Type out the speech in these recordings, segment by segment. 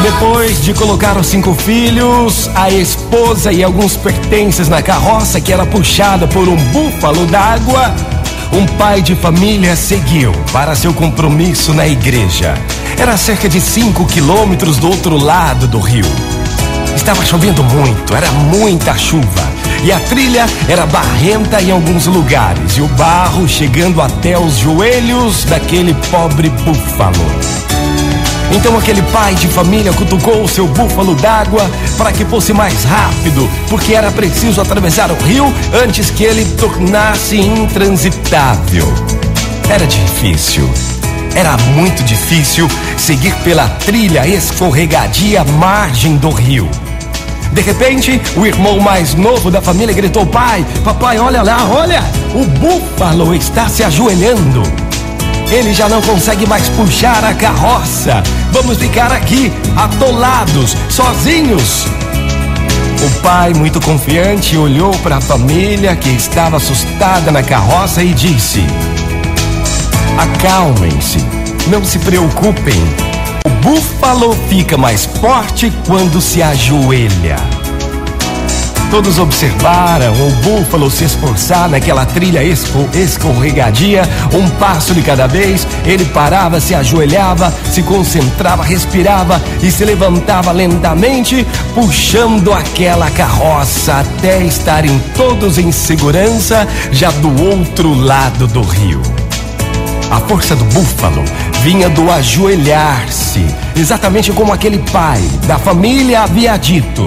Depois de colocar os cinco filhos, a esposa e alguns pertences na carroça que era puxada por um búfalo d'água, um pai de família seguiu para seu compromisso na igreja. Era cerca de cinco quilômetros do outro lado do rio. Estava chovendo muito, era muita chuva. E a trilha era barrenta em alguns lugares, e o barro chegando até os joelhos daquele pobre búfalo. Então aquele pai de família cutucou o seu búfalo d'água para que fosse mais rápido, porque era preciso atravessar o rio antes que ele tornasse intransitável. Era difícil. Era muito difícil seguir pela trilha escorregadia margem do rio. De repente, o irmão mais novo da família gritou: Pai, papai, olha lá, olha! O búfalo está se ajoelhando. Ele já não consegue mais puxar a carroça. Vamos ficar aqui, atolados, sozinhos. O pai, muito confiante, olhou para a família que estava assustada na carroça e disse: Acalmem-se, não se preocupem. O búfalo fica mais forte quando se ajoelha. Todos observaram o búfalo se esforçar naquela trilha esco- escorregadia, um passo de cada vez. Ele parava, se ajoelhava, se concentrava, respirava e se levantava lentamente, puxando aquela carroça até estarem todos em segurança, já do outro lado do rio. A força do búfalo vinha do ajoelhar-se, exatamente como aquele pai da família havia dito.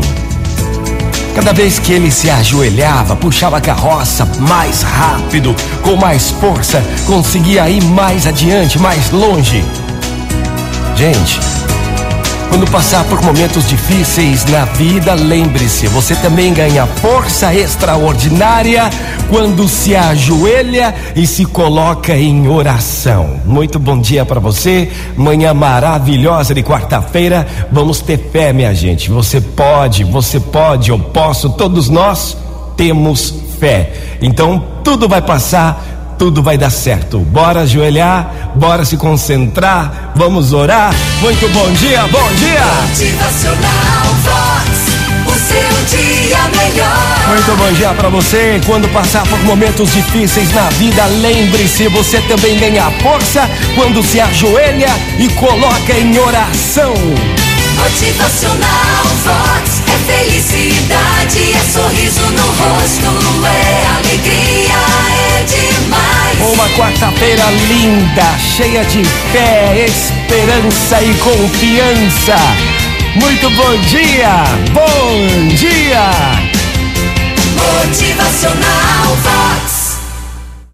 Cada vez que ele se ajoelhava, puxava a carroça mais rápido, com mais força, conseguia ir mais adiante, mais longe. Gente, quando passar por momentos difíceis na vida, lembre-se, você também ganha força extraordinária quando se ajoelha e se coloca em oração. Muito bom dia para você. Manhã maravilhosa de quarta-feira. Vamos ter fé, minha gente. Você pode, você pode, eu posso, todos nós temos fé. Então tudo vai passar tudo vai dar certo. Bora ajoelhar, bora se concentrar, vamos orar. Muito bom dia, bom dia! Motivacional Vox. O seu dia melhor. Muito bom dia pra você. Quando passar por momentos difíceis na vida, lembre-se, você também ganha força quando se ajoelha e coloca em oração. Motivacional Vox. É felicidade, é sorriso no rosto, é quarta-feira linda, cheia de fé, esperança e confiança. Muito bom dia, bom dia! Motivacional.